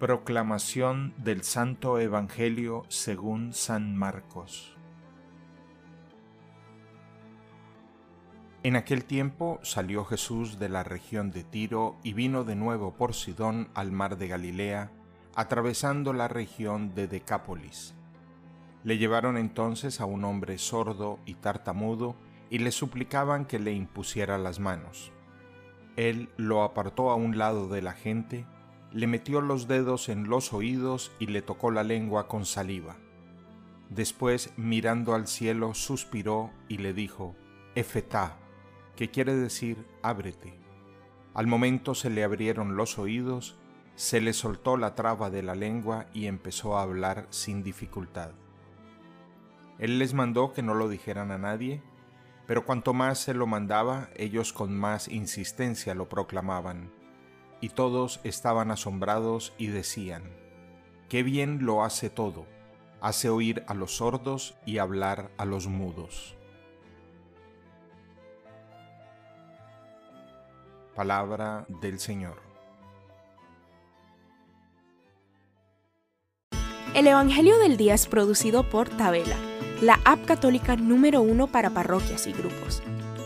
Proclamación del Santo Evangelio según San Marcos. En aquel tiempo salió Jesús de la región de Tiro y vino de nuevo por Sidón al mar de Galilea, atravesando la región de Decápolis. Le llevaron entonces a un hombre sordo y tartamudo y le suplicaban que le impusiera las manos. Él lo apartó a un lado de la gente, le metió los dedos en los oídos y le tocó la lengua con saliva. Después, mirando al cielo, suspiró y le dijo, Efetá, que quiere decir ábrete. Al momento se le abrieron los oídos, se le soltó la traba de la lengua y empezó a hablar sin dificultad. Él les mandó que no lo dijeran a nadie, pero cuanto más se lo mandaba, ellos con más insistencia lo proclamaban y todos estaban asombrados y decían, Qué bien lo hace todo, hace oír a los sordos y hablar a los mudos. Palabra del Señor. El Evangelio del Día es producido por Tabela, la app católica número uno para parroquias y grupos.